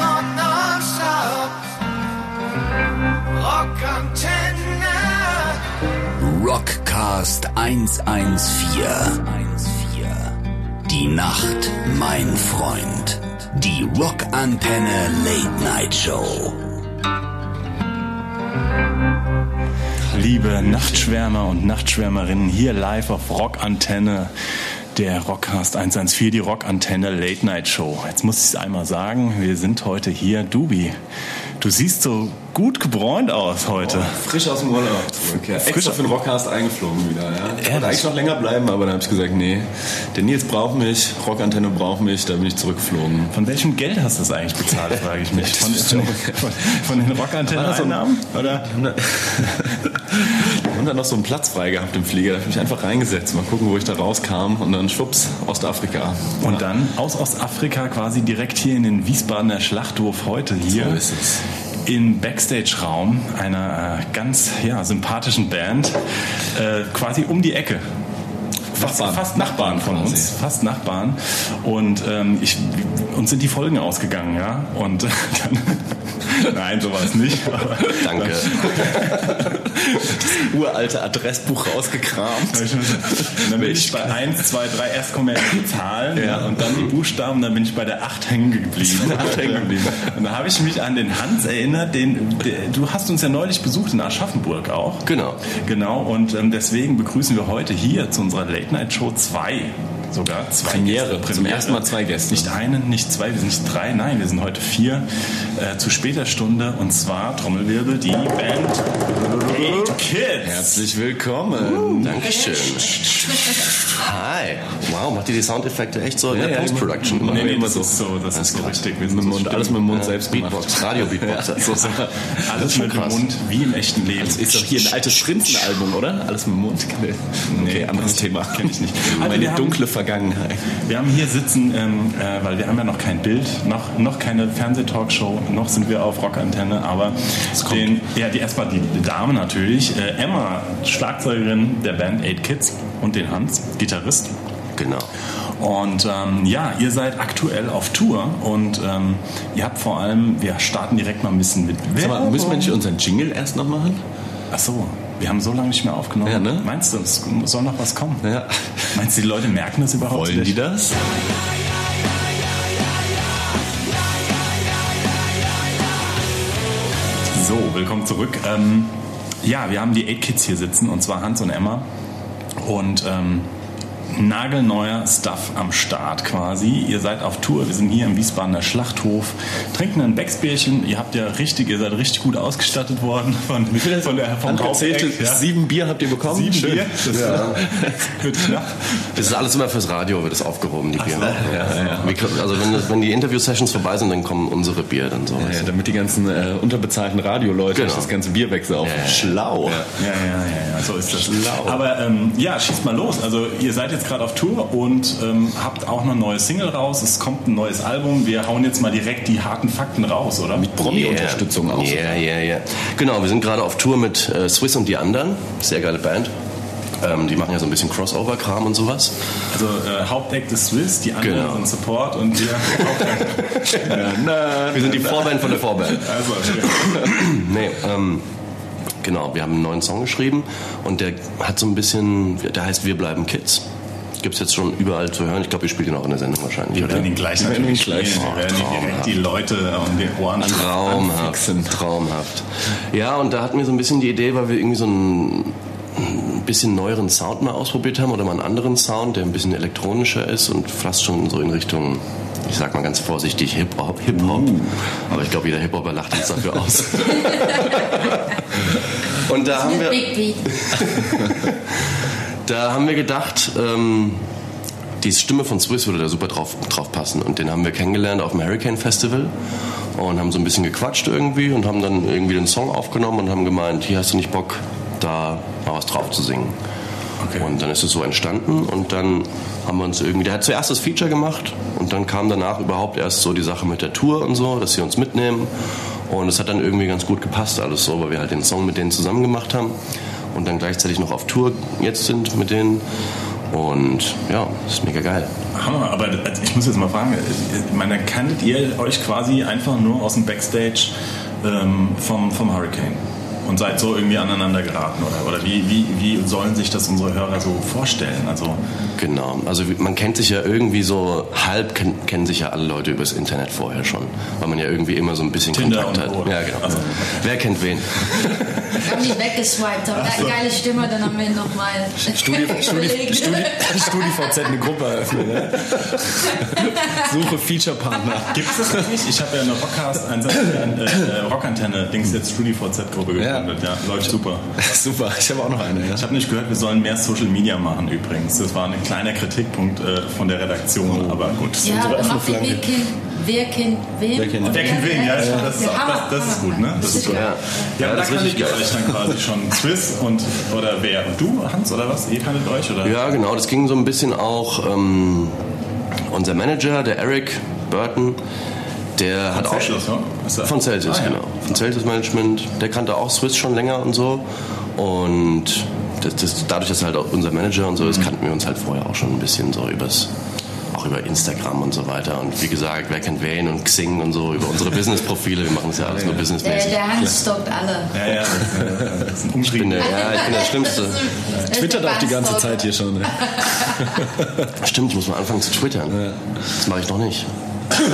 Rock nonstop. Rockantenne. Rockcast 114. Die Nacht, mein Freund. Die Rockantenne Late Night Show. Liebe Nachtschwärmer und Nachtschwärmerinnen, hier live auf Rockantenne, der Rockcast 114, die Rockantenne Late Night Show. Jetzt muss ich es einmal sagen, wir sind heute hier. Dubi, du siehst so gut gebräunt aus heute. Oh, frisch aus dem Urlaub zurück. Ja. Frisch Extra für den Rockcast eingeflogen wieder. Ja. Ich wollte eigentlich noch länger bleiben, aber dann habe ich gesagt, nee, der Nils braucht mich, Rockantenne braucht mich, da bin ich zurückgeflogen. Von welchem Geld hast du das eigentlich bezahlt, frage ich mich. Von, von, von den Rockantenne-Einnahmen? Oder? Und dann noch so einen Platz frei gehabt im Flieger, da habe ich mich einfach reingesetzt, mal gucken, wo ich da rauskam und dann schwupps, Ostafrika. Und dann aus Ostafrika quasi direkt hier in den Wiesbadener Schlachthof heute hier. So ist es. Im Backstage-Raum einer äh, ganz ja, sympathischen Band, äh, quasi um die Ecke. Fast Nachbarn. fast Nachbarn von uns, fast Nachbarn. Und ähm, ich, uns sind die Folgen ausgegangen, ja. Und dann, nein, sowas nicht. Aber Danke. das uralte Adressbuch rausgekramt. Dann bin ich bei 1, 2, 3, erst kommen ja die Zahlen Ja. und dann die Buchstaben, dann bin ich bei der 8 hängen geblieben. Acht hängen geblieben. Und da habe ich mich an den Hans erinnert, den, der, du hast uns ja neulich besucht in Aschaffenburg auch. Genau. Genau, und ähm, deswegen begrüßen wir heute hier zu unserer Late Night Show zwei. Sogar zwei Premiere. Gäste. Zum ersten Mal zwei Gäste. Nicht einen, nicht zwei, wir sind nicht drei, nein, wir sind heute vier äh, zu später Stunde und zwar Trommelwirbel, die Band Eight Kids. Herzlich willkommen. Dankeschön. Hi. Wow, macht ihr die Soundeffekte echt so in Ja, der ja, Post-Production? immer. Nee, nee, immer das so. ist so, das ist so richtig. Wir sind Mit Mund, alles mit dem Mund selbst gemacht. Beatbox, Radio-Beatbox. So, so. Alles mit dem. Mund, wie im echten Leben. Das ist doch hier ein altes Prinzenalbum, oder? Alles mit dem Mund. Okay, anderes Thema. kenn ich nicht. Also Meine dunkle Vergangenheit. Wir haben hier sitzen, ähm, äh, weil wir haben ja noch kein Bild, noch, noch keine Fernsehtalkshow, noch sind wir auf Rockantenne, aber den, ja, die, erstmal die Dame natürlich, äh, Emma, Schlagzeugerin der Band Eight Kids und den Hans, Gitarrist. Genau. Und ähm, ja, ihr seid aktuell auf Tour und ähm, ihr habt vor allem, wir starten direkt mal ein bisschen mit Sag mal, müssen wir nicht unseren Jingle erst noch machen? Ach so, wir haben so lange nicht mehr aufgenommen. Ja, ne? Meinst du, es soll noch was kommen? Ja. Meinst du, die Leute merken das überhaupt? Wollen die das? So, willkommen zurück. Ähm, ja, wir haben die Eight Kids hier sitzen und zwar Hans und Emma und ähm, nagelneuer Stuff am Start quasi. Ihr seid auf Tour, wir sind hier im Wiesbadener Schlachthof, trinken ein Becksbierchen. Ihr habt ja richtig, ihr seid richtig gut ausgestattet worden von, von der vom Haupteck, ja. sieben Bier habt ihr bekommen? Sieben Schön. Bier. Das wird knapp. Das ist alles immer fürs Radio, wird das aufgehoben, die Bier. ja, ja. Also wenn, wenn die Interview-Sessions vorbei sind, dann kommen unsere Bier dann so. Ja, damit die ganzen äh, unterbezahlten Radioleute Genau. nicht das ganze Bier wegsaufen. Ja, ja. Schlau. Ja, ja, ja, ja, so ist das. Schlau. Aber ähm, ja, schießt mal los. Also ihr seid jetzt gerade auf Tour und ähm, habt auch noch ein neues Single raus. Es kommt ein neues Album. Wir hauen jetzt mal direkt die harten Fakten raus, oder? Mit Promi-Unterstützung auch. Ja, ja, ja. Genau, wir sind gerade auf Tour mit äh, Swiss und die anderen. Sehr geile Band. Ähm, die machen ja so ein bisschen Crossover-Kram und sowas. Also äh, Hauptact ist Swiss, die anderen Genau. sind Support und wir Wir sind die Vorband von der Vorband. also, Nee, ähm, genau, wir haben einen neuen Song geschrieben und der hat so ein bisschen, der heißt Wir bleiben Kids. Gibt es jetzt schon überall zu hören. Ich glaube, ihr spielt ihn auch in der Sendung wahrscheinlich, Wir oder? werden ihn gleich Wir werden ihn natürlich gleich spielen. Wir werden direkt die Leute um die Ohren Traumhaft, Anfixen. traumhaft. Ja, und da hatten wir so ein bisschen die Idee, weil wir irgendwie so einen ein bisschen neueren Sound mal ausprobiert haben oder mal einen anderen Sound, der ein bisschen elektronischer ist und fast schon so in Richtung, ich sag mal ganz vorsichtig, Hip-Hop. Hip -Hop. Aber ich glaube, jeder Hip-Hopper lacht uns dafür aus. und da haben wir... Da haben wir gedacht, ähm, die Stimme von Swiss würde da super drauf, drauf passen. Und den haben wir kennengelernt auf dem Hurricane Festival und haben so ein bisschen gequatscht irgendwie und haben dann irgendwie den Song aufgenommen und haben gemeint, hier hast du nicht Bock, da mal was drauf zu singen. Okay. Und dann ist es so entstanden und dann haben wir uns irgendwie, der hat zuerst das Feature gemacht und dann kam danach überhaupt erst so die Sache mit der Tour und so, dass sie uns mitnehmen. Und es hat dann irgendwie ganz gut gepasst alles so, weil wir halt den Song mit denen zusammen gemacht haben und dann gleichzeitig noch auf Tour jetzt sind mit denen. Und ja, ist mega geil. Hammer, aber ich muss jetzt mal fragen, ich meine, kanntet ihr euch quasi einfach nur aus dem Backstage ähm, vom, vom Hurricane? Und seid so irgendwie aneinander geraten oder, oder wie, wie, wie sollen sich das unsere Hörer so vorstellen? Also Genau. Also man kennt sich ja irgendwie so, halb ken kennen sich ja alle Leute übers Internet vorher schon. Weil man ja irgendwie immer so ein bisschen Tinder Kontakt und hat. Ja, genau. Also, Wer kennt wen? Wir haben nicht weggeswiped, aber so. geile Stimme, dann haben wir nochmal Studi, Studi, Studi, StudiVZ eine Gruppe eröffnen. Ne? Suche Feature-Partner. Gibt es das eigentlich? Ich habe ja eine Rockcast, eine äh, äh, Rockantenne, Dings jetzt StudiVZ-Gruppe Ja. gegründet. Ja. läuft super. Super, ich habe auch noch eine. Ja. Ich habe nicht gehört, wir sollen mehr Social Media machen übrigens. Das war ein kleiner Kritikpunkt äh, von der Redaktion, aber gut. Ja, unsere macht die Flanke. wer kennt, wer kennt wen? Wer kennt- Wer kennt wen? Ja, das, das, ist, das, das ist gut, ne? Das ist gut. Ja, Ja, ja da das ist kanntet richtig ihr geil. euch dann quasi schon Swiss und oder wer? Und du, Hans, oder was? Ihr kanntet euch? Oder? Ja, genau. Das ging so ein bisschen auch. Ähm, unser Manager, der Eric Burton, der hat auch Celsius, ne? Ist er- Von Celsius, Ah, ja. genau. Von Celsius Management. Der kannte auch Swiss schon länger und so. Und das, das, dadurch, dass er halt auch unser Manager und so Mhm. ist, kannten wir uns halt vorher auch schon ein bisschen so übers auch über Instagram und so weiter. Und wie gesagt, wer kennt wen und Xing und so über unsere Business-Profile. Wir machen das ja alles nur Der, businessmäßig. der Hans stockt alle. Ja, ja, das, ist ein Ich bin der, Umtrieb. ja, ich bin der Schlimmste. Twittert der auch die ganze. Zeit hier schon. Ne? Stimmt, ich muss mal anfangen zu twittern. Das mache ich noch nicht.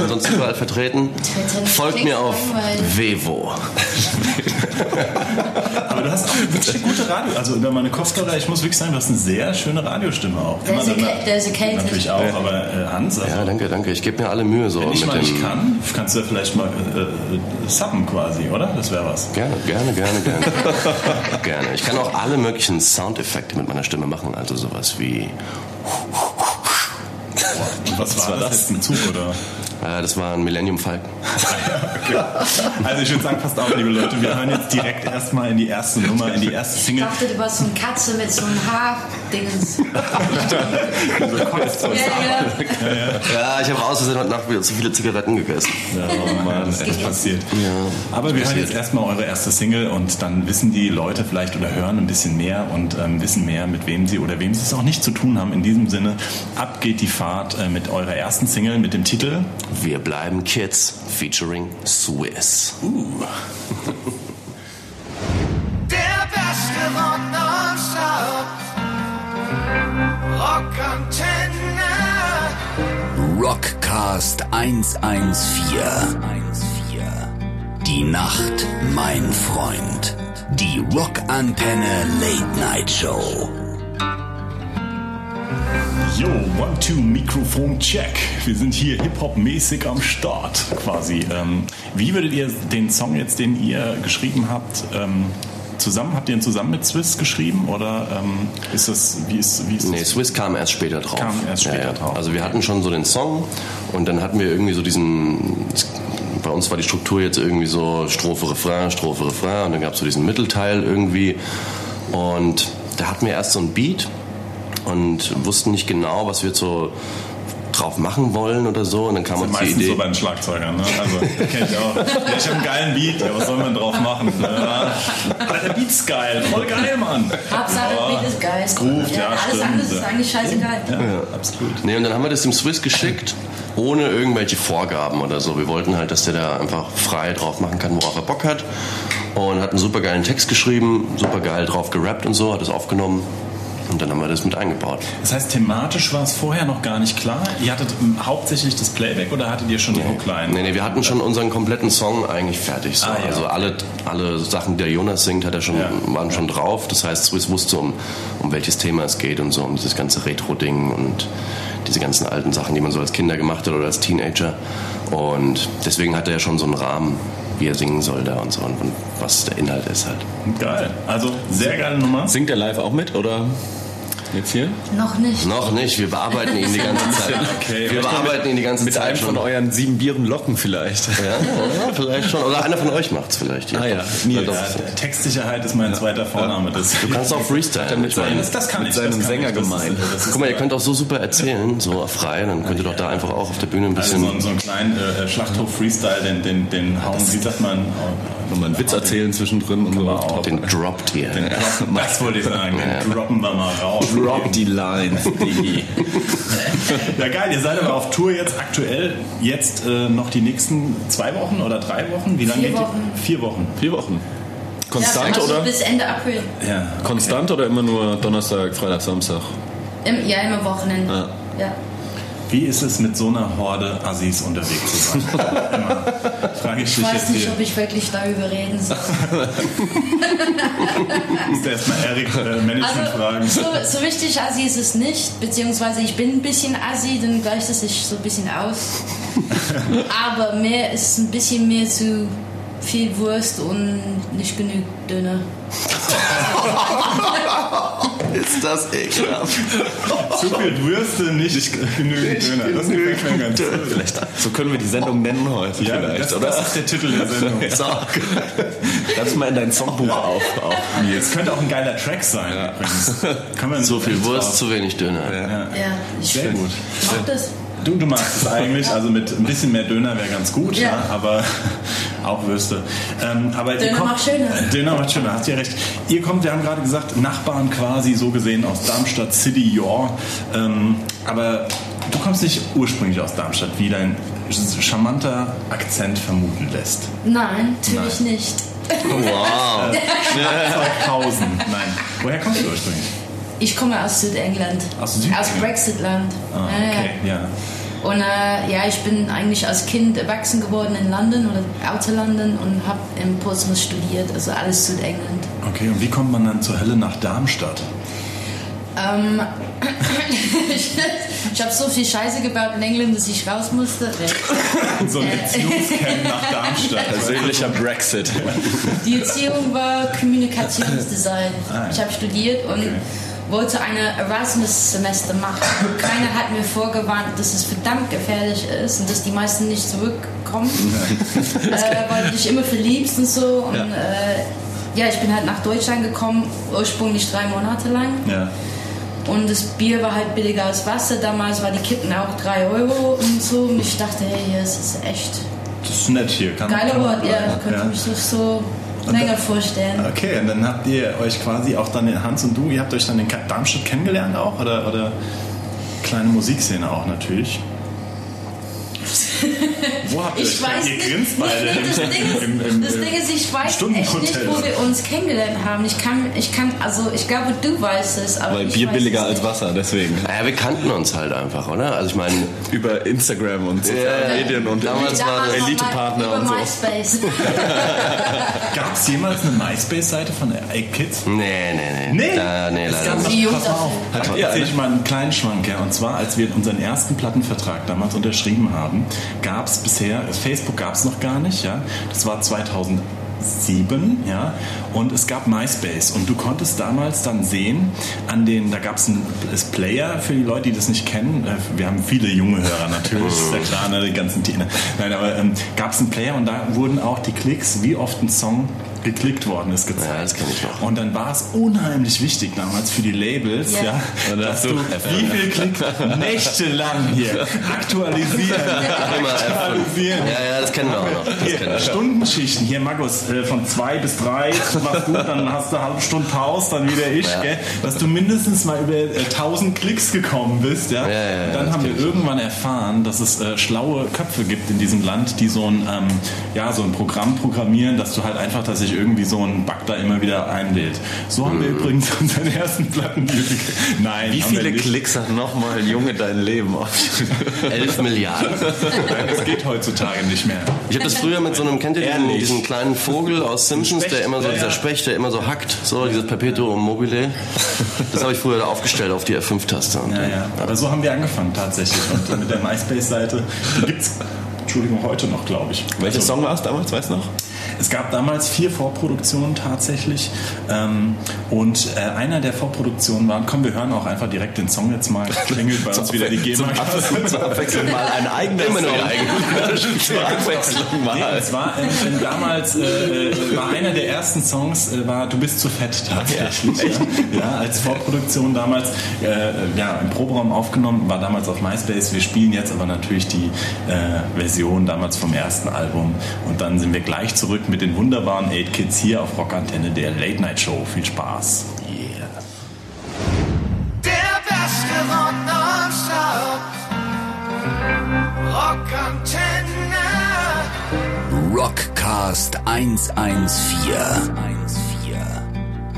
Ansonsten überall vertreten. Folgt mir auf langweilig. Hast auch wirklich gute Radio. Also über meine Kopfhörer, ich muss wirklich sagen, du hast eine sehr schöne Radiostimme auch. Der ist okay-. Natürlich auch, aber äh, Hans, also, Ja, danke, danke. Ich gebe mir alle Mühe so wenn ich mit mal nicht kann, kannst du ja vielleicht mal äh, äh, subben quasi, oder? Das wäre was. Gerne, gerne, gerne, gerne. gerne. Ich kann auch alle möglichen Soundeffekte mit meiner Stimme machen. Also sowas wie. Und was war das? Jetzt ein Zug oder? Äh, das war ein Millennium Falcon. Okay. Also ich würde sagen, passt auf, liebe Leute, wir hören jetzt direkt erstmal in die erste Nummer, in die erste Ich Single. dachte, du warst so eine Katze mit so einem Haardingens. So ja, ja. Ja, ich habe aus Versehen heute Nacht wieder zu viele Zigaretten gegessen. Oh Mann, das ist passiert. Aber wir hören jetzt erstmal eure erste Single und dann wissen die Leute vielleicht oder hören ein bisschen mehr und ähm, wissen mehr, mit wem sie oder wem sie es auch nicht zu tun haben. In diesem Sinne, ab geht die Fahrt äh, mit eurer ersten Single mit dem Titel Wir bleiben Kids featuring Swiss. Der beste Rock. Rockantenne. Rockcast 114. Die Nacht, mein Freund. Die Rockantenne Late Night Show. Yo, One Two Mikrofon Check. Wir sind hier Hip-Hop-mäßig am Start quasi. Ähm, wie würdet ihr den Song jetzt, den ihr geschrieben habt, ähm, zusammen, habt ihr ihn zusammen mit Swiss geschrieben oder ähm, ist das, wie ist, wie ist Nee, das? Swiss kam erst später drauf. Kam erst später drauf. Also wir hatten schon so den Song und dann hatten wir irgendwie so diesen. Bei uns war die Struktur jetzt irgendwie so Strophe, Refrain, Strophe, Refrain und dann gab es so diesen Mittelteil irgendwie. Und da hatten wir erst so ein Beat und wussten nicht genau, was wir so drauf machen wollen oder so. Und dann kam uns die Meistens Idee. so bei den Schlagzeugern, ne? Also, kennt ihr auch. Ja, ich habe einen geilen Beat, ja, was soll man drauf machen? Ja. Aber der Beat ist geil, voll geil, Mann. Hauptsache, Aber Beat ist geil. es groovt, ja, Alles stimmt. andere ist eigentlich scheißegal. Ja, absolut. Nee, und dann haben wir das dem Swiss geschickt, ohne irgendwelche Vorgaben oder so. Wir wollten halt, dass der da einfach frei drauf machen kann, worauf er Bock hat. Und hat einen super geilen Text geschrieben, super geil drauf gerappt und so, hat es aufgenommen. Und dann haben wir das mit eingebaut. Das heißt, thematisch war es vorher noch gar nicht klar. Ihr hattet hauptsächlich das Playback oder hattet ihr schon die Hookline? Nee, nee, wir hatten schon unseren kompletten Song eigentlich fertig. So. Ah, ja. Also alle, alle Sachen, die der Jonas singt, hat er schon, Ja. waren schon drauf. Das heißt, Swiss wusste, um, um welches Thema es geht und so, um dieses ganze Retro-Ding und diese ganzen alten Sachen, die man so als Kinder gemacht hat oder als Teenager. Und deswegen hat er ja schon so einen Rahmen, wie er singen soll da und so und, und was der Inhalt ist halt. Geil. Also, sehr geile Nummer. Singt er live auch mit oder jetzt hier? Noch nicht. Noch nicht, wir bearbeiten ihn die ganze Zeit. Okay. Wir bearbeiten ihn die ganze Mit Zeit einem schon. von euren sieben Bieren locken vielleicht. ja, ja, vielleicht schon. Oder einer von euch macht's vielleicht. Ah ja, Nils. Ja, Textsicherheit ist mein zweiter Vorname. Das, Du kannst auch freestylen. mit seinem- das, das kann mit ich. seinem das kann Sänger ich. Das ist- gemein. das ist- Guck mal, ihr könnt auch so super erzählen, so frei, dann könnt ihr doch da einfach auch auf der Bühne ein Also bisschen. so, einen- so einen kleinen äh, Schlachthof-Freestyle, den, den, den hauen, wie sagt man? Nochmal einen Witz erzählen zwischendrin und so. Den droppt ihr. Den das wollte ich sagen, den droppen wir mal raus. Drop die Lines. Die. Ja, geil, ihr seid aber auf Tour jetzt aktuell, jetzt äh, noch die nächsten zwei Wochen oder drei Wochen? Wie lange Vier geht die? Wochen. Vier Wochen. Vier Wochen. Konstant ja, also oder? bis Ende April. Ja. Konstant oder immer nur Donnerstag, Freitag, Samstag? Im, ja, immer Wochenende. Ja. Ja. Wie ist es mit so einer Horde Assis unterwegs zu sein? Frage ich Ich weiß nicht, hier. ob ich wirklich darüber reden soll. Musst du erstmal Erik äh, Management fragen. Also, so, so richtig Assi ist es nicht, beziehungsweise ich bin ein bisschen Assi, dann gleicht es sich so ein bisschen aus. Aber mehr ist ein bisschen mehr zu viel Wurst und nicht genug Döner. Ist das ekelhaft? Zu viel Würste, nicht genügend Döner. Das gefällt mir ganz gut. Vielleicht, so können wir die Sendung nennen heute Ja, vielleicht, das, oder? das ist der Titel der Sendung. So. Schreib's mal in dein Songbuch auf. auf. Es könnte auch ein geiler Track sein. übrigens. Kann man So viel Wurst, drauf. zu wenig Döner. Ja, ich Sehr gut. mag das. Du, du magst es eigentlich, also mit ein bisschen mehr Döner wäre ganz gut, ja. Ja. aber auch Würste. Ähm, aber ihr Döner kommt- macht schöner. Döner macht schöner, hast ja recht. Ihr kommt, wir haben gerade gesagt, Nachbarn quasi so gesehen aus Darmstadt City, ja. Ähm, aber du kommst nicht ursprünglich aus Darmstadt, wie dein charmanter Akzent vermuten lässt. Nein, natürlich nicht. Wow. Schlagzeughausen. Nein. Woher kommst du ursprünglich? Ich komme aus Südengland. Aus Südengland? Aus Brexitland. Ah, Ja, ja. okay, ja. Und äh, ja, ich bin eigentlich als Kind erwachsen geworden in London oder Outer London und habe in Portsmouth studiert, also alles Südengland. Okay, und wie kommt man dann zur Hölle nach Darmstadt? Ähm, ich ich habe so viel Scheiße gebaut in England, dass ich raus musste. So ein Beziehungscamp nach Darmstadt. Persönlicher Brexit. Die Erziehung war Kommunikationsdesign. Ah, ja. Ich habe studiert und wollte ein Erasmus-Semester machen. Keiner hat mir vorgewarnt, dass es verdammt gefährlich ist und dass die meisten nicht zurückkommen, äh, weil du dich immer verliebst und so. Und, ja. Äh, ja, ich bin halt nach Deutschland gekommen, ursprünglich drei Monate lang. Ja. Und das Bier war halt billiger als Wasser. Damals war die Kippen auch 3 Euro und so. Und ich dachte, hey, hier ist es echt Das ist nett hier. Kann, geiler Ort. Ja, ich könnte ja. mich das so länger vorstellen. Okay, und dann habt ihr euch quasi auch dann, in Hans und du, ihr habt euch dann in Darmstadt kennengelernt auch? Oder, oder kleine Musikszene auch natürlich? Wo habt ihr Ich euch weiß Ihr nicht. grinst beide. Nee, das, Ding ist, im- im- das Ding ist, ich weiß echt nicht, wo wir uns kennengelernt haben. Ich kann, ich kann, also ich glaube, du weißt es, aber Weil ich Bier weiß billiger als. Wasser, deswegen. Naja, wir kannten uns halt einfach, oder? Also ich meine, Über Instagram und soziale Ja, Medien und damals war Damals mal Elite-Partner und so. MySpace. Gab es jemals eine MySpace-Seite von Egg Kids? nee, nee, nee. Nee, Da, nee, Es leider nicht. pass mal auf, hat, erzähl ich mal einen kleinen Schwank. Ja. Und zwar, als wir unseren ersten Plattenvertrag damals unterschrieben haben, gab es bisher, Facebook gab es noch gar nicht, ja. Das war 2007, ja. Und es gab MySpace. Und du konntest damals dann sehen, an den, da gab es einen Player für die Leute, die das nicht kennen. Äh, Wir haben viele junge Hörer natürlich, ist ja klar, ne, die ganzen Tiere. Nein, aber ähm, gab es einen Player und da wurden auch die Klicks, wie oft ein Song geklickt worden ist, gezeigt. Ja, das kenn ich noch. Und dann war es unheimlich wichtig damals für die Labels, ja, Ja. dass du wie viel Klicks nächtelang hier aktualisieren, Immer aktualisieren. Ja, ja, das kennen wir auch noch. Hier. Stundenschichten, hier Markus, äh, von zwei bis drei machst du, dann hast du eine halbe Stunde Pause, dann wieder ich, Ja. gell? dass du mindestens mal über äh, 1000 Klicks gekommen bist. Ja? Ja, ja, ja, Und dann haben wir irgendwann erfahren, dass es äh, schlaue Köpfe gibt in diesem Land, die so ein, ähm, ja, so ein Programm programmieren, dass du halt einfach, dass sich irgendwie so ein Bug da immer wieder einlädt. So haben wir übrigens unseren ersten Plattenmusic. Nein, Wie viele. Klicks hat nochmal Junge dein Leben auf? 11 Milliarden. Das geht heutzutage nicht mehr. Ich habe das früher mit so einem, kennt ihr diesen, diesen kleinen Vogel aus Simpsons, der immer so, Ja, dieser ja. Specht, der immer so hackt, so dieses Perpetuum mobile. Das habe ich früher da aufgestellt auf die F5-Taste. Und Ja, ja. Aber so haben wir angefangen tatsächlich. Und mit der MySpace-Seite, die gibt's, Entschuldigung, heute noch, glaube ich. Welcher Also, Song war es damals, weißt du noch? Es gab damals vier Vorproduktionen tatsächlich. Ähm, und äh, einer der Vorproduktionen war, komm, wir hören auch einfach direkt den Song jetzt mal. Klingelt bei uns wieder die GEMA. Abwechslung, zur Abwechslung mal ein eigener Immer nur Song. eigen. Zur Abwechslung Nee, mal. es war äh, äh, damals äh, war einer der ersten Songs äh, war Du bist zu fett tatsächlich. Ja, ja als Vorproduktion damals äh, ja im Proberaum aufgenommen, war damals auf MySpace. Wir spielen jetzt aber natürlich die äh, Version damals vom ersten Album und dann sind wir gleich zurück mit den wunderbaren 8 Kids hier auf Rockantenne der Late Night Show. Viel Spaß. Yeah. Der beste Rock nonstop. Rockantenne. Rockcast 114.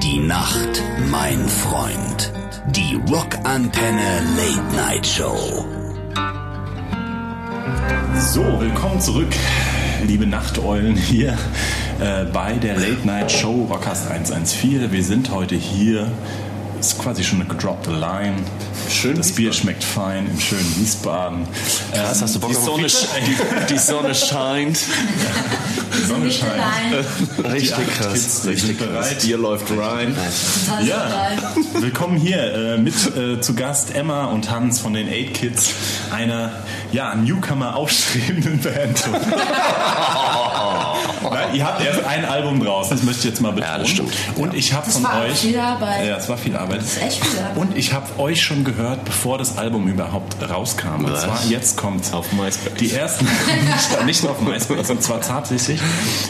Die Nacht, mein Freund. Die Rockantenne Late Night Show. So, willkommen zurück liebe Nachteulen hier äh, bei der Late Night Show Rockcast 114. Wir sind heute hier, ist quasi schon eine gedroppte Line. Schön Das Bier schmeckt fein im schönen Wiesbaden. Krass, hast du Bock Die auf Sonne, die, die Sonne scheint. Die Sonne scheint. Richtig Die krass. Richtig sind krass. bereit. Bier läuft rein. Total Ja, willkommen hier äh, mit äh, zu Gast Emma und Hans von den Eight Kids, einer ja, Newcomer aufstrebenden Band. Nein, ihr habt erst ein Album draußen, das möchte ich jetzt mal betonen. Ja, das stimmt. Und ich habe von war euch viel Arbeit. Ja, es war viel Arbeit. Das ist echt viel Arbeit. Und ich habe euch schon gehört, bevor das Album überhaupt rauskam. Und Was? zwar jetzt kommt Auf MySpace. die ersten, nicht, nicht nur auf MySpace, und zwar tatsächlich,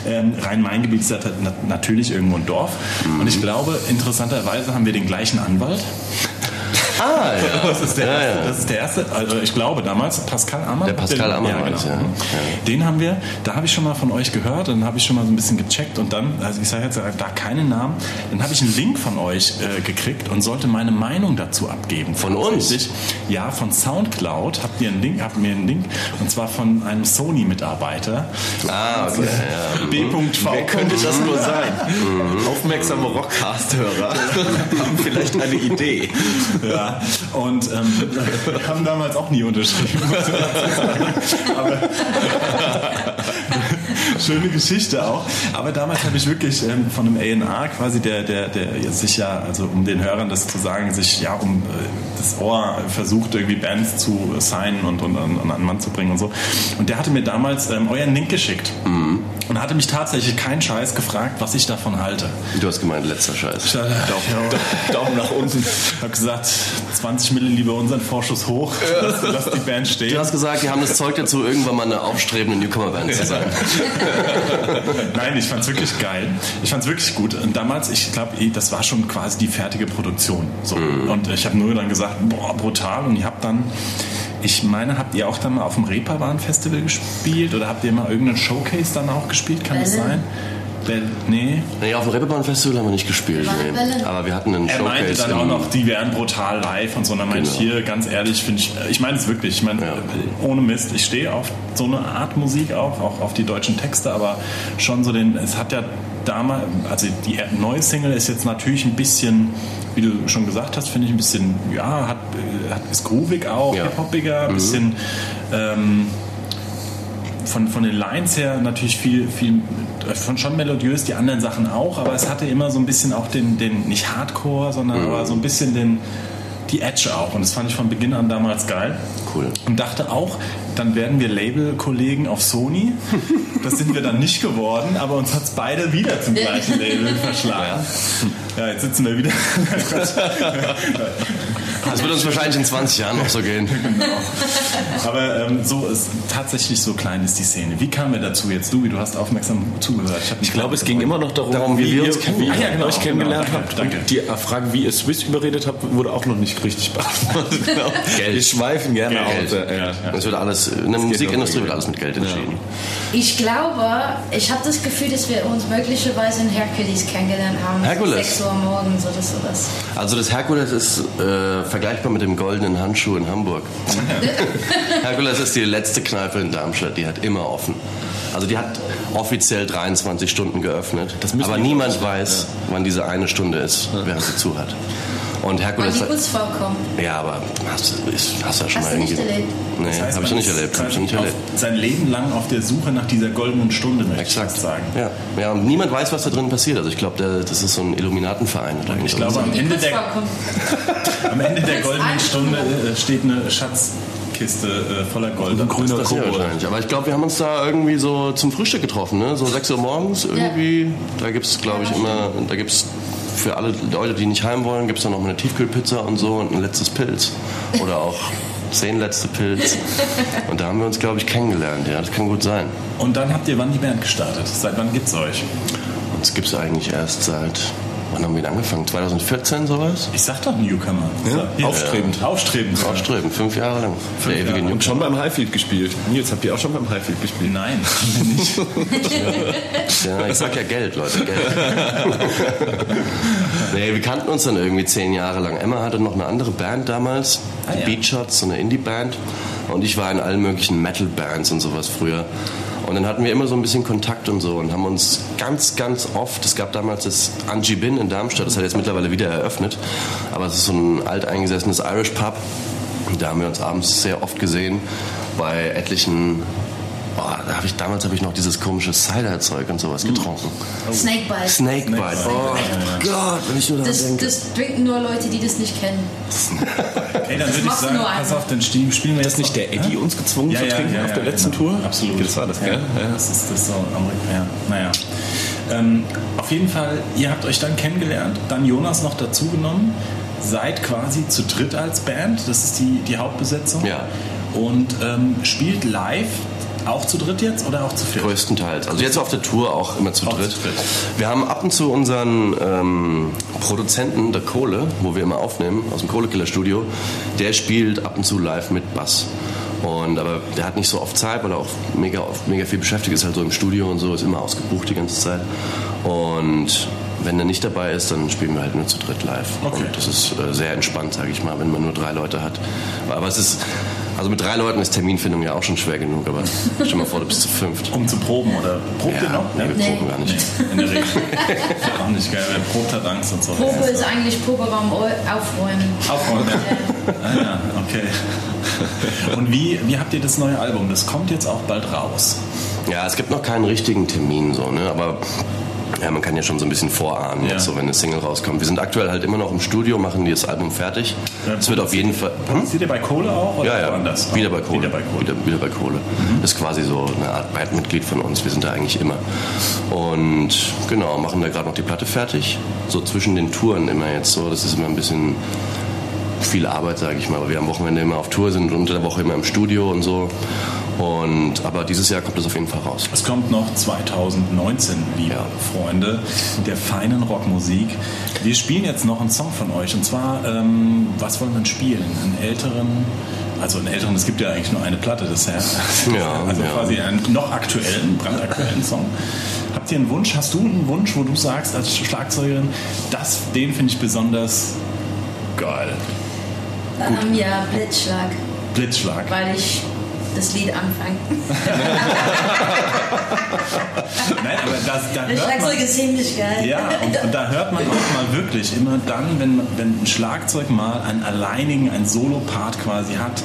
ähm, Rhein-Main-Gebiet ist natürlich irgendwo ein Dorf. Und ich glaube, interessanterweise haben wir den gleichen Anwalt. Ah, ja. Das ist der, Ja, erste, ja. das ist der erste, also ich glaube damals, Pascal Ammann. Der Pascal Ammann ja, genau. ja. Ja. Den haben wir, da habe ich schon mal von euch gehört, dann habe ich schon mal so ein bisschen gecheckt und dann, also ich sage jetzt da keinen Namen, dann habe ich einen Link von euch äh, gekriegt und sollte meine Meinung dazu abgeben. Von uns? Ja, von Soundcloud habt ihr einen Link, habt mir einen Link und zwar von einem Sony-Mitarbeiter. Ah, okay. Ja. B.V. Wer könnte das nur sein? Aufmerksame Rockcast-Hörer haben vielleicht eine Idee. Ja, und ähm, haben damals auch nie unterschrieben. Aber schöne Geschichte auch. Aber damals habe ich wirklich ähm, von einem A&R quasi, der, der, der sich ja, also um den Hörern das zu sagen, sich ja um äh, das Ohr versucht, irgendwie Bands zu signen und, und, und an einen Mann zu bringen und so. Und der hatte mir damals ähm, euren Link geschickt. Und hatte mich tatsächlich keinen Scheiß gefragt, was ich davon halte. Du hast gemeint, letzter Scheiß. Ich dachte, ja, Daumen nach unten. ich habe gesagt, 20 Mille lieber unseren Vorschuss hoch, lass, lass die Band stehen. Du hast gesagt, die haben das Zeug dazu, irgendwann mal eine aufstrebende Newcomer-Band zu sein. Nein, ich fand's wirklich geil. Ich fand's wirklich gut. Und damals, ich glaube, das war schon quasi die fertige Produktion. So. Und ich habe nur dann gesagt, boah, brutal. Und ihr habt dann, ich meine, habt ihr auch dann mal auf dem Reeperbahn Festival gespielt oder habt ihr mal irgendeinen Showcase dann auch gespielt? Kann das Berlin. sein? Bel nee. Nee, auf dem Reeperbahn-Festival haben wir nicht gespielt. Nee. Aber wir hatten einen Er meinte Showcase. dann auch noch, die wären brutal live und so. Und dann meinte ich Genau. hier, ganz ehrlich, finde ich, ich meine es wirklich, ich meine, Ja. ohne Mist, ich stehe auf so eine Art Musik auch, auch auf die deutschen Texte, aber schon so den, es hat ja damals, also die neue Single ist jetzt natürlich ein bisschen, wie du schon gesagt hast, finde ich ein bisschen, ja, hat, äh, hat ist groovig auch, Ja. hip-hoppiger, ein bisschen, ähm, von, von den Lines her natürlich viel, viel äh, von schon melodiös, die anderen Sachen auch, aber es hatte immer so ein bisschen auch den, den nicht Hardcore, sondern aber so ein bisschen den, die Edge auch. Und das fand ich von Beginn an damals geil. Cool. Und dachte auch, dann werden wir Label-Kollegen auf Sony. Das sind wir dann nicht geworden, aber uns hat es beide wieder zum gleichen Label verschlagen. Ja, jetzt sitzen wir wieder. Das wird uns wahrscheinlich in 20 Jahren noch so gehen. Aber ähm, so ist tatsächlich so klein ist die Szene. Wie kamen wir dazu jetzt? Du, du hast aufmerksam zugehört. hab Ich glaube, es ging immer noch darum, Darum, wie wir uns kennengelernt wie. Ah, ja, genau, euch kennengelernt genau, habt. danke, Und die Frage, wie ihr Swiss überredet habt, wurde auch noch nicht richtig beantwortet. Genau. Geld. Wir schweifen gerne Geld. aus. äh, ja. Das wird alles, in der Musikindustrie wird alles mit Geld entschieden. Ich glaube, ich habe das Gefühl, dass wir uns möglicherweise in Hercules kennengelernt haben. Hercules? 6 Uhr morgens oder sowas. Also das Herkules ist äh, vergleichbar mit dem goldenen Handschuh in Hamburg. Herkules ist die letzte Kneipe in Darmstadt, die hat immer offen. Also die hat offiziell 23 Stunden geöffnet, aber niemand weiß, wann diese eine Stunde ist, während sie zu hat. Und Weil Herkules die hat, Putzfrau kommt. ja, aber hast, hast du ja schon Hast mal du nicht irgendwie. erlebt? Nee, Das heißt, habe ich noch nicht erlebt. Hab ich nicht erlebt. Sein Leben lang auf der Suche nach dieser goldenen Stunde, möchte Exakt. ich sagen. Ja. ja, und niemand weiß, was da drin passiert. Also ich glaube, das ist so ein Illuminatenverein. oder Ich glaube, am Die Ende der, am Ende der goldenen Stunde äh, steht eine Schatzkiste äh, voller Gold. Das Grüner passiert Kobold. wahrscheinlich. Aber ich glaube, wir haben uns da irgendwie so zum Frühstück getroffen, ne? So 6 Uhr morgens irgendwie. Da gibt es, glaube ich, immer, da gibt es für alle Leute, die nicht heim wollen, gibt es dann noch mal eine Tiefkühlpizza und so und ein letztes Pilz. Oder auch zehn letzte Pilz. Und da haben wir uns, glaube ich, kennengelernt. Ja, das kann gut sein. Und dann habt ihr wann die Band gestartet? Seit wann gibt's euch? Uns gibt es eigentlich erst seit wann haben wir denn angefangen? 2014 sowas? Ich sag doch Newcomer. Ja, Hier, aufstrebend. äh, Aufstrebend. Aufstreben, fünf Jahre lang. Der ewige Jahre. Und schon beim Highfield gespielt. Nils, habt ihr auch schon beim Highfield gespielt? Nein, haben wir nicht. Ja, ich sag ja Geld, Leute, Geld. nee, wir kannten uns dann irgendwie zehn Jahre lang. Emma hatte noch eine andere Band damals, Ah, die ja. Beat Shots, so eine Indie-Band. Und ich war in allen möglichen Metal-Bands und sowas früher. Und dann hatten wir immer so ein bisschen Kontakt und so und haben uns ganz, ganz oft, es gab damals das Angie Bin in Darmstadt, das hat jetzt mittlerweile wieder eröffnet, aber es ist so ein alteingesessenes Irish Pub. Da haben wir uns abends sehr oft gesehen bei etlichen Boah, da habe ich damals habe ich noch dieses komische Cider-Zeug und sowas getrunken. Snakebite. Snakebite. Oh Gott, wenn ich nur daran Das, denke. das trinken nur Leute, die das nicht kennen. Ey, dann würde ich machst du sagen, nur pass auf, dann spielen spielen wir jetzt Nicht der Eddie uns gezwungen zu trinken auf der letzten genau. Tour? Absolut. Das war das, ja. gell? Ja. Das ist das so Amerika. Ja, naja. Ähm, auf jeden Fall, ihr habt euch dann kennengelernt, dann Jonas noch dazugenommen, seid quasi zu dritt als Band, das ist die, die Hauptbesetzung. Ja. Und ähm, spielt live auch zu dritt jetzt oder auch zu viert? Größtenteils. Also jetzt auf der Tour auch immer zu Auch dritt. zu dritt. Wir haben ab und zu unseren ähm, Produzenten der Kohle, wo wir immer aufnehmen, aus dem Kohlekiller-Studio, der spielt ab und zu live mit Bass. Und, aber der hat nicht so oft Zeit, weil er auch mega, oft, mega viel beschäftigt ist, halt so im Studio und so, ist immer ausgebucht die ganze Zeit. Und wenn er nicht dabei ist, dann spielen wir halt nur zu dritt live. Okay. Und das ist äh, sehr entspannt, sage ich mal, wenn man nur drei Leute hat. Aber es ist, also mit drei Leuten ist Terminfindung ja auch schon schwer genug, aber stell dir mal vor, du bist zu fünft. Um zu proben oder probt Ja, ihr noch? nee, wir Nee. proben gar nicht. Nee, in der Regel. auch nicht geil, wer probt hat Angst und so. Probe ist eigentlich Proberaum au- aufräumen. Aufräumen. Ja. Ah ja, okay. Und wie, wie habt ihr das neue Album? Das kommt jetzt auch bald raus. Ja, es gibt noch keinen richtigen Termin, so, ne? aber ja, man kann ja schon so ein bisschen vorahnen, Ja. jetzt so, wenn eine Single rauskommt. Wir sind aktuell halt immer noch im Studio, machen das Album fertig. Es wird auf jeden Fall. Hm? Seid ihr bei Kohle auch oder Ja, ja, woanders? wieder bei Kohle. Wieder bei Kohle. Wieder, wieder bei Kohle. Das ist quasi so eine Art Bandmitglied von uns. Wir sind da eigentlich immer. Und genau, machen da gerade noch die Platte fertig. So zwischen den Touren immer jetzt so. Das ist immer ein bisschen viel Arbeit, sage ich mal. Weil wir am Wochenende immer auf Tour sind und unter der Woche immer im Studio und so. Und, aber dieses Jahr kommt das auf jeden Fall raus. Es kommt noch 2019, liebe Ja. Freunde der feinen Rockmusik. Wir spielen jetzt noch einen Song von euch und zwar, ähm, was wollen wir denn spielen? Einen älteren, also einen älteren, es gibt ja eigentlich nur eine Platte bisher. Ja, also ja. quasi einen noch aktuellen, brandaktuellen Song. Habt ihr einen Wunsch? Hast du einen Wunsch, wo du sagst als Schlagzeugerin, das, den finde ich besonders geil? Ähm, ja, Blitzschlag, Blitzschlag. weil ich das Lied anfange. Nein, aber das, da Das hört man, Schlagzeug ist ziemlich geil. Ja, und, und da hört man auch mal wirklich immer dann, wenn, wenn ein Schlagzeug mal einen alleinigen, einen Solo-Part quasi hat,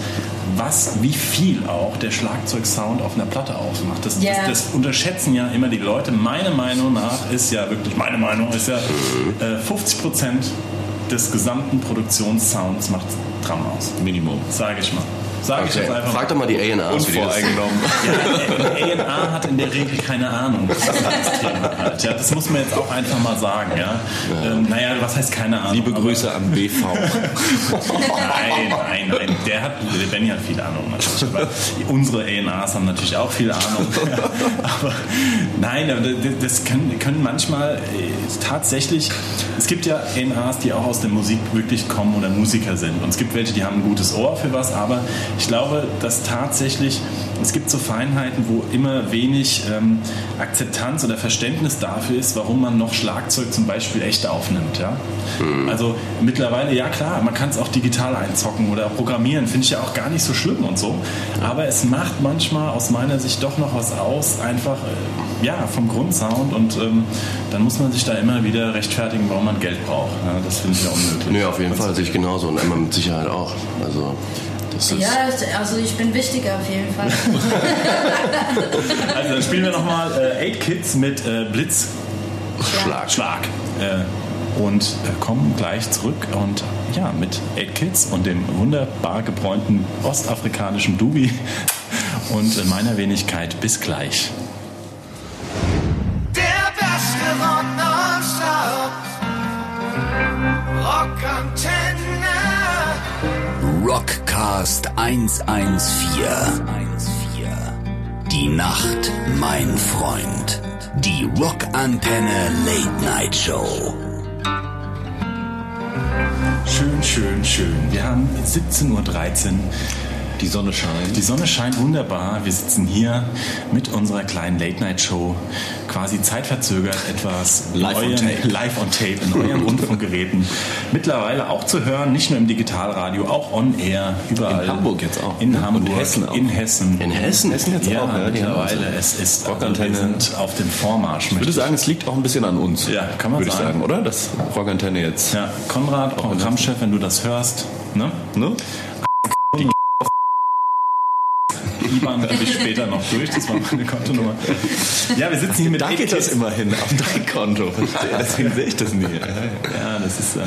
was, wie viel auch der Schlagzeugsound auf einer Platte ausmacht. Das, Ja. das, das unterschätzen ja immer die Leute. Meine Meinung nach ist ja wirklich, meine Meinung ist ja, äh, 50 Prozent des gesamten Produktionssounds macht Drum aus. Minimum. Sage ich mal. Sage ich jetzt einfach Frag doch mal die A&Rs, wie die das ja, hat in der Regel keine Ahnung, was das Thema hat. Ja, das muss man jetzt auch einfach mal sagen. Ja? Ähm, naja, was heißt keine Ahnung? Liebe Grüße an BV. Nein, nein, nein. Der hat, der Benny hat viel Ahnung natürlich. Aber unsere A&Rs haben natürlich auch viel Ahnung. aber nein, das können, können manchmal äh, tatsächlich. Es gibt ja A&Rs, die auch aus der Musik wirklich kommen oder Musiker sind. Und es gibt welche, die haben ein gutes Ohr für was, aber ich glaube, dass tatsächlich es gibt so Feinheiten, wo immer wenig ähm, Akzeptanz oder Verständnis dafür ist, warum man noch Schlagzeug zum Beispiel echt aufnimmt. Ja? Also mittlerweile, ja klar, man kann es auch digital einzocken oder programmieren, finde ich ja auch gar nicht so schlimm und so. Aber es macht manchmal aus meiner Sicht doch noch was aus, einfach äh, ja, vom Grundsound und ähm, dann muss man sich da immer wieder rechtfertigen, warum man Geld braucht. Ja, das finde ich ja unmöglich. Nö, auf jeden Fall sehe ich genauso und Emma mit Sicherheit auch. Also, das ist. Ja, also ich bin wichtiger auf jeden Fall. Also dann spielen wir nochmal äh, Eight Kids mit äh, Blitz Schlag. Schlag. Äh, und äh, kommen gleich zurück und ja, mit Eight Kids und dem wunderbar gebräunten ostafrikanischen Dubi und äh, meiner Wenigkeit bis gleich. Der beste Rock. Rockantenne. Rockcast 114. Die Nacht, mein Freund. Die Rockantenne Late Night Show. Schön, schön, schön. Wir haben 17.13 Uhr. Die Sonne scheint. Die Sonne scheint wunderbar. Wir sitzen hier mit unserer kleinen Late-Night-Show, quasi zeitverzögert etwas Live on euren, tape. live on tape in euren Rundfunkgeräten. Mittlerweile auch zu hören, nicht nur im Digitalradio, auch on air, überall. In Hamburg jetzt auch. In Und Hamburg, Hessen auch. In Hessen. In Hessen? Hessen jetzt ja, auch, ja, mittlerweile. also- Es ist, Rockantenne. wir sind auf dem Vormarsch. Ich würde sagen, es liegt auch ein bisschen an uns. Ja, kann man würde ich sagen. sagen, oder? Das Rockantenne jetzt. Ja, Konrad, Programmchef, wenn du das hörst, ne? Ne? IBAN gebe ich später noch durch, das war meine Kontonummer. Ja, wir sitzen hier mit Da geht das immerhin auf dein Konto. Deswegen sehe ich das nie. Ja, das ist. Äh,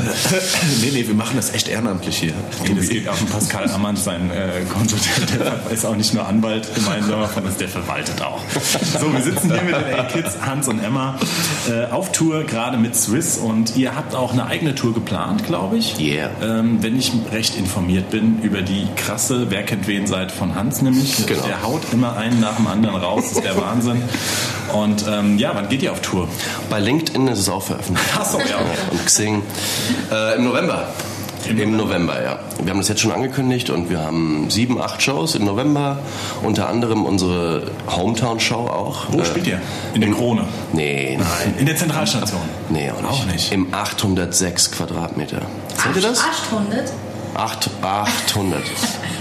nee, nee, wir machen das echt ehrenamtlich hier. Nee, das geht auf den Pascal Ammann sein äh, Konto. Der, der ist auch nicht nur Anwalt gemeinsam, sondern der verwaltet auch. So, wir sitzen hier mit den A-Kids, Hans und Emma, äh, auf Tour, gerade mit Swiss. Und ihr habt auch eine eigene Tour geplant, glaube ich. Yeah. Ähm, wenn ich recht informiert bin über die krasse Wer kennt wen Seite von Hans nämlich. Genau. Der haut immer einen nach dem anderen raus. Das ist der Wahnsinn. Und ähm, ja, wann geht ihr auf Tour? Bei LinkedIn ist es auch veröffentlicht. Ach so, ja. Und Xing. Äh, Im November. Im November, ja. Wir haben das jetzt schon angekündigt und wir haben sieben, acht Shows im November. Unter anderem unsere Hometown-Show auch. Wo Äh, spielt ihr? In der Krone? Nee, Nein. In der Zentralstation? Nee, auch nicht. Auch nicht. Im 806 Quadratmeter. Kennt ihr das? 800? Acht, 800.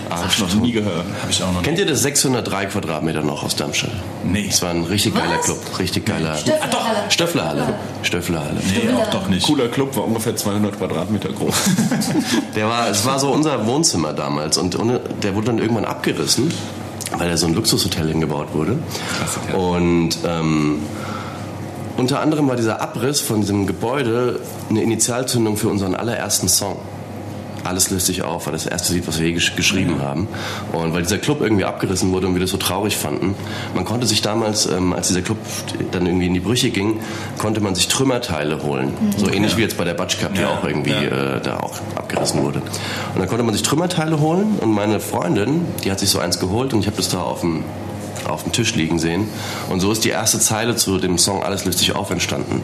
Hab ich noch nie gehört. Habe ich auch noch Kennt ihr das 603 Quadratmeter noch aus Darmstadt? Nee. Das war ein richtig geiler Was? Club. Richtig geiler. Stöffelhalle. Stöfflerhalle. Stöfflerhalle. Nee, auch doch nicht. Cooler Club, war ungefähr 200 Quadratmeter groß. Der war, es war so unser Wohnzimmer damals und ohne, der wurde dann irgendwann abgerissen, weil da so ein Luxushotel hingebaut wurde. Klassiker. Und ähm, unter anderem war dieser Abriss von diesem Gebäude eine Initialzündung für unseren allerersten Song. Alles löst sich auf, war das erste Lied, was wir je gesch geschrieben haben. Und weil dieser Club irgendwie abgerissen wurde und wir das so traurig fanden, man konnte sich damals, ähm, als dieser Club dann irgendwie in die Brüche ging, konnte man sich Trümmerteile holen. So ähnlich wie jetzt bei der Batsch Cup, die Ja, auch irgendwie ja. äh, da auch abgerissen wurde. Und dann konnte man sich Trümmerteile holen und meine Freundin, die hat sich so eins geholt und ich habe das da auf dem auf dem Tisch liegen sehen. Und so ist die erste Zeile zu dem Song Alles löst sich auf entstanden.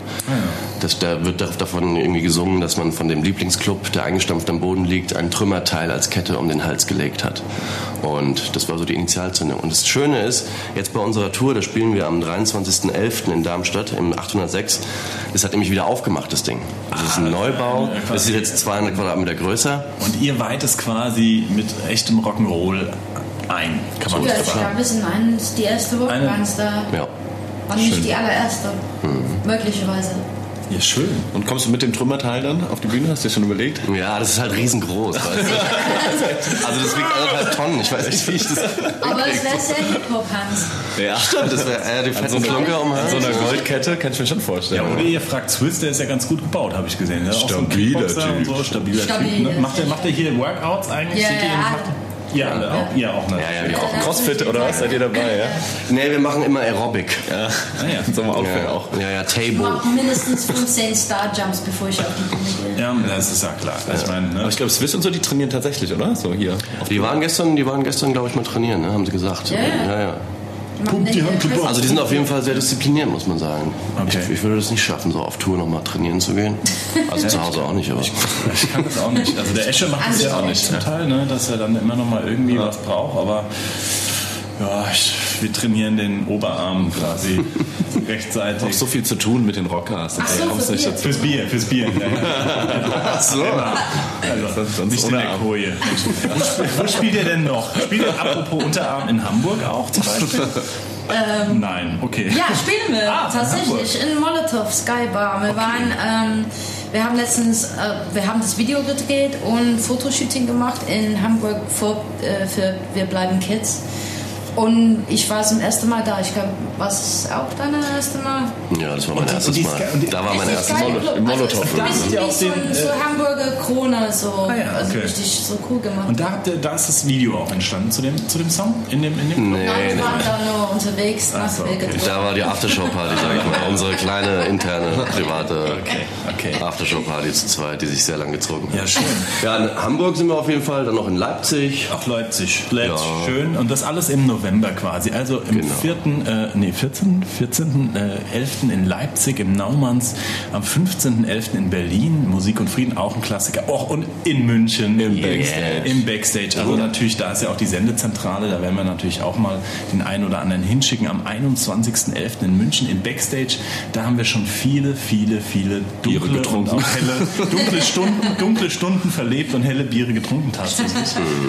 Das, da wird da- davon irgendwie gesungen, dass man von dem Lieblingsclub, der eingestampft am Boden liegt, ein Trümmerteil als Kette um den Hals gelegt hat. Und das war so die Initialzündung. Und das Schöne ist, jetzt bei unserer Tour, da spielen wir am 23.11. in Darmstadt im 806. Das hat nämlich wieder aufgemacht, das Ding. Das ist ein Neubau. Das ist jetzt 200 Quadratmeter größer. Und ihr weiht es quasi mit echtem Rock'n'Roll ein, kann man Ja, so ich sagen. glaube, wir sind eines die erste Rockbands da. Ja. War nicht die allererste. Möglicherweise. Ja, schön. Und kommst du mit dem Trümmerteil dann auf die Bühne? Hast du dir schon überlegt? Ja, das ist halt riesengroß. Weißt du? Also das wiegt anderthalb Tonnen. Ich weiß nicht, wie ich das... Aber es wäre sehr Hip-Hop, Hans. Ja. Stimmt, das wäre äh, die so fetten einer, Klunker um an so einer Goldkette kann ich mir schon Ja, vorstellen. oder ihr fragt Swiss, der ist ja ganz gut gebaut, habe ich gesehen. Der ist auch so ein Stabiler Kickboxer und Typ. so, stabiler Stabil, Typ. Ne? ja. Macht, der, macht der hier Workouts eigentlich? Ja, Sind ja, in- alle. Auch? Ihr auch, ne? Ja, ja, wir auch. Crossfit oder was? Seid ihr dabei, ja? Nee, wir machen immer Aerobic. Ja. Ah, ja. So einem Outfit Ja, auch. ja, ja Ich Table. mache mindestens 15 Star-Jumps, bevor ich auf die Bühne gehe. Ja, das ist ja klar. Ich meine, ne? Aber ich glaube, Swiss und so, die trainieren tatsächlich, oder? So hier. Die waren gestern, die waren gestern, glaube ich, mal trainieren, ne? haben sie gesagt. Ja, ja. ja, ja. Die Hand. Also die sind auf jeden Fall sehr diszipliniert, muss man sagen. Okay. Ich, ich würde das nicht schaffen, so auf Tour nochmal trainieren zu gehen. Also zu Hause auch nicht, aber... Ich kann das auch nicht. Also der Esche macht das ja auch nicht zum Teil, ne? dass er dann immer noch mal irgendwie was braucht, aber ja, ich, wir trainieren den Oberarm quasi Auch rechtzeitig. so viel zu tun mit den Rockers. Ach so, kommst nicht dazu. Fürs Bier, fürs Bier. Ja. so. Also, sonst nicht in der. Koje. Wo, sp- wo spielt ihr denn noch? Spielt ihr apropos Unterarm in Hamburg auch zum Beispiel? Nein, okay. Ja, spielen wir Ah, in tatsächlich in Molotow Sky Bar. Wir waren, ähm, wir haben letztens, äh, wir haben das Video gedreht und Fotoshooting gemacht in Hamburg für, äh, für Wir bleiben Kids. Und ich war zum ersten Mal da. Ich glaube, war es auch dein erstes Mal? Ja, das war mein Und erstes und Mal. Die- Da war mein erstes Mal. Also Molotow. ist ein Da habt bisschen ihr auch so, den, so äh, Hamburger Krone, so, Ah ja, also okay. richtig so cool gemacht. Und da, habt ihr, da ist das Video auch entstanden zu dem, zu dem Song? In dem, in dem Nee, Nein, nee, wir waren nee. da nur unterwegs nach so, okay. Da war die Aftershow-Party, sag ich mal. Unsere kleine, interne, private okay. Aftershow-Party zu zweit, die sich sehr lang gezogen hat. Ja, schön. Ja, in Hamburg sind wir auf jeden Fall, dann noch in Leipzig. Ach, Leipzig. Leipzig, Ja. schön. Und das alles im November quasi. Also im Genau. vierten, äh, nee, 14. 14. Äh, 11. in Leipzig im Naumanns, am 15.11. in Berlin, Musik und Frieden, auch ein Klassiker. Och, und in München. Im Backstage. Im Backstage. Also natürlich, da ist ja auch die Sendezentrale, da werden wir natürlich auch mal den einen oder anderen hinschicken. Am 21.11. in München im Backstage, da haben wir schon viele, viele, viele dunkle getrunken. und auch helle, dunkle Stunden, dunkle Stunden verlebt und helle Biere getrunken tatsächlich.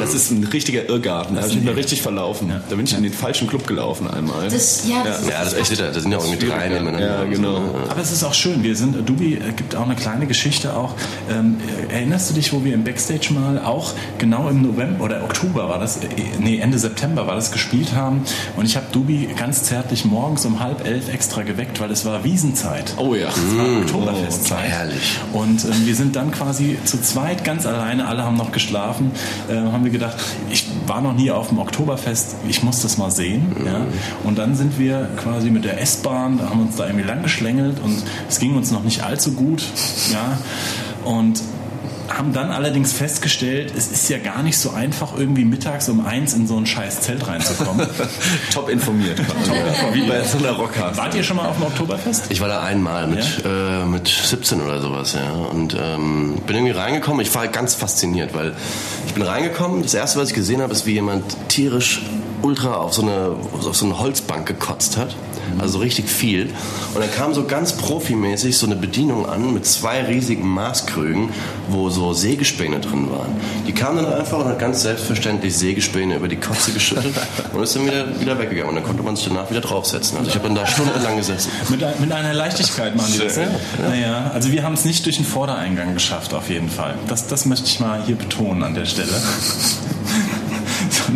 Das ist ein richtiger Irrgarten. Da habe ich mich mal richtig verlaufen. Da bin ich in den falschen Club gelaufen einmal. Das, ja, das, Ja, das ist echt bitter. Da sind ja auch irgendwie drei nebeneinander. Ja, genau. Aber es ist auch schön. Wir sind, Dubi äh, gibt auch eine kleine Geschichte auch. Ähm, erinnerst du dich, wo wir im Backstage mal auch genau im November oder Oktober war das, äh, nee, Ende September war das gespielt haben und ich habe Dubi ganz zärtlich morgens um halb elf extra geweckt, weil es war Wiesenzeit. Oh ja. Es war Oktoberfestzeit. herrlich. Und ähm, wir sind dann quasi zu zweit, ganz alleine, alle haben noch geschlafen, äh, haben wir gedacht, ich war noch nie auf dem Oktoberfest, ich muss das mal sehen. Ja? Und dann sind wir quasi mit der S-Bahn, haben uns da irgendwie lang geschlängelt und es ging uns noch nicht allzu gut. Ja? Und haben dann allerdings festgestellt, es ist ja gar nicht so einfach, irgendwie mittags um eins in so ein scheiß Zelt reinzukommen. Top informiert. Wie bei so einer Rockcast. Wart ihr schon mal auf dem Oktoberfest? Ich war da einmal mit, äh, mit 17 oder sowas, ja. Und ähm, bin irgendwie reingekommen. Ich war halt ganz fasziniert, weil ich bin reingekommen. Das erste, was ich gesehen habe, ist, wie jemand tierisch ultra auf so eine, auf so eine Holzbank gekotzt hat. Also richtig viel. Und dann kam so ganz profimäßig so eine Bedienung an mit zwei riesigen Maßkrügen, wo so Sägespäne drin waren. Die kam dann einfach und hat ganz selbstverständlich Sägespäne über die Kotze geschüttelt und ist dann wieder, wieder weggegangen. Und dann konnte man sich danach wieder draufsetzen. Also ich habe dann da stundenlang gesessen. Mit, ein- mit einer Leichtigkeit machen die das. Ja, Naja, also wir haben es nicht durch den Vordereingang geschafft, auf jeden Fall. Das, das möchte ich mal hier betonen an der Stelle.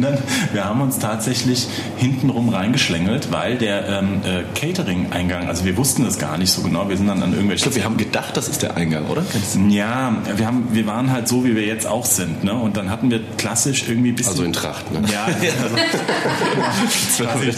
Sondern wir haben uns tatsächlich hintenrum reingeschlängelt, weil der ähm, äh, Catering-Eingang, also wir wussten das gar nicht so genau, wir sind dann an irgendwelche... Ich glaube, wir haben gedacht, das ist der Eingang, oder? ja, wir, haben, wir waren halt so, wie wir jetzt auch sind. Ne? Und dann hatten wir klassisch irgendwie ein bisschen... Also in Tracht, ne? ja, also, quasi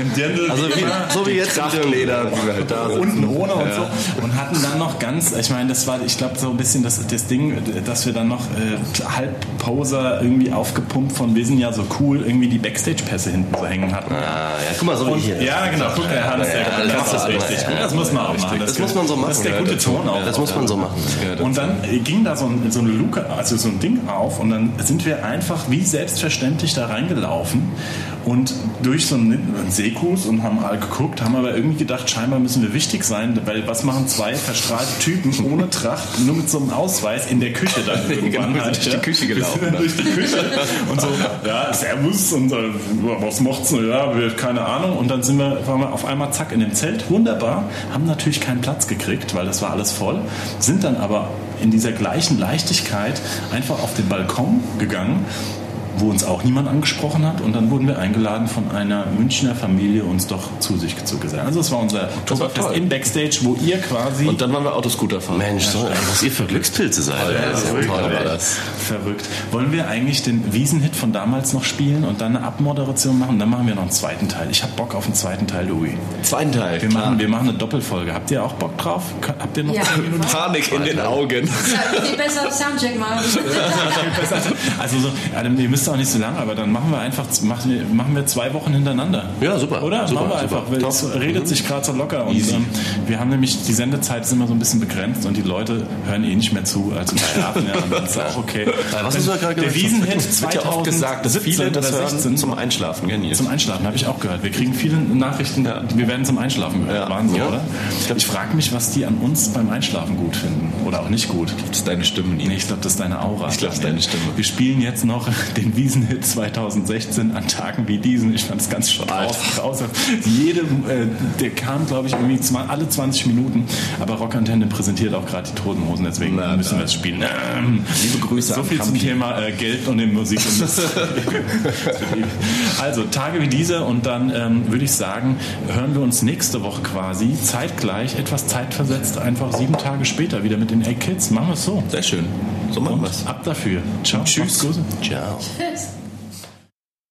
im Dirndl Also wie, so wie jetzt Trachtleder, wie wir halt da sind. unten ohne und so und hatten dann noch ganz, ich meine, das war, ich glaube, so ein bisschen das, das Ding, dass wir dann noch äh, halb Poser irgendwie aufgepumpt von wir sind ja so cool, irgendwie die Backstage-Pässe hinten so hängen hatten. Ah, ja, guck mal, so wie hier. ja, genau, guck, der Hans, der ja, macht ist das richtig gut. Das muss man auch machen. Das muss man so machen. Das ist der gute Ton auch. Das muss man so machen. Und dann ging da so, ein, so eine Luke, also so ein Ding auf und dann sind wir einfach wie selbstverständlich da reingelaufen und durch so einen, Seekus und haben all geguckt, haben aber irgendwie gedacht, scheinbar müssen wir wichtig sein, weil was machen zwei verstrahlte Typen ohne Tracht, nur mit so einem Ausweis in der Küche dann irgendwann Genau, halt. durch die Küche gelaufen, Wir sind durch die Küche. Und so, ja, Servus und so, was macht's denn? Ja, wir, keine Ahnung. Und dann sind wir, waren wir auf einmal zack in dem Zelt, wunderbar, haben natürlich keinen Platz gekriegt, weil das war alles voll, sind dann aber in dieser gleichen Leichtigkeit einfach auf den Balkon gegangen wo uns auch niemand angesprochen hat und dann wurden wir eingeladen von einer Münchner Familie uns doch zu sich zu gesellen. Also es war unser Oktoberfest im Backstage, wo ihr quasi Und dann waren wir Autoscooter fahren. Mensch, so, was ihr für Glückspilze seid. ey. Das ist ja verrückt, toll, war das. Verrückt. Wollen wir eigentlich den Wiesenhit von damals noch spielen und dann eine Abmoderation machen? Dann machen wir noch einen zweiten Teil. Ich habe Bock auf einen zweiten Teil, Louis. Zweiten Teil. Wir machen, wir machen eine Doppelfolge. Habt ihr auch Bock drauf? Habt ihr noch Ja. Panik in den Augen. ja, viel besser Soundcheck mal. Also, so, also ihr müsst auch nicht so lange, aber dann machen wir einfach machen wir, machen wir zwei Wochen hintereinander. Ja, super. Oder? Super, machen wir super. einfach, weil es redet sich gerade so locker. Und ähm, wir haben nämlich, die Sendezeit ist immer so ein bisschen begrenzt und die Leute hören eh nicht mehr zu, also schlafen ja, dann ist auch okay. was da gerade Der gesagt? Wiesenhit Es wird ja oft gesagt, dass 2017 viele das hören 16 zum Einschlafen, gell, Nils? zum Einschlafen, habe ich auch gehört. Wir kriegen viele Nachrichten, wir werden zum Einschlafen gehört. Ja. Wahnsinn, Ja. oder? Ich frage mich, was die an uns beim Einschlafen gut finden. Oder auch nicht gut. Das ist deine Stimme, Nils. Nee, ich glaube, das ist deine Aura. Ich glaub, das ist deine Stimme. Wir spielen jetzt noch den Wiesenhit 2016 an Tagen wie diesen. Ich fand es ganz raus, raus. Jede, äh, der kam, glaube ich, irgendwie zwa- alle 20 Minuten. Aber Rockantenne präsentiert auch gerade die Toten Hosen, deswegen Na, müssen na. wir es spielen. Ähm, Liebe Grüße So viel zum. Thema äh, Geld und den Musikindustrie. also Tage wie diese und dann ähm, würde ich sagen, hören wir uns nächste Woche quasi zeitgleich, etwas zeitversetzt, einfach sieben Tage später wieder mit den A-Kids. Machen wir es so. Sehr schön. So machen wir's. ab dafür. Ciao. Tschüss. Ciao. Tschüss.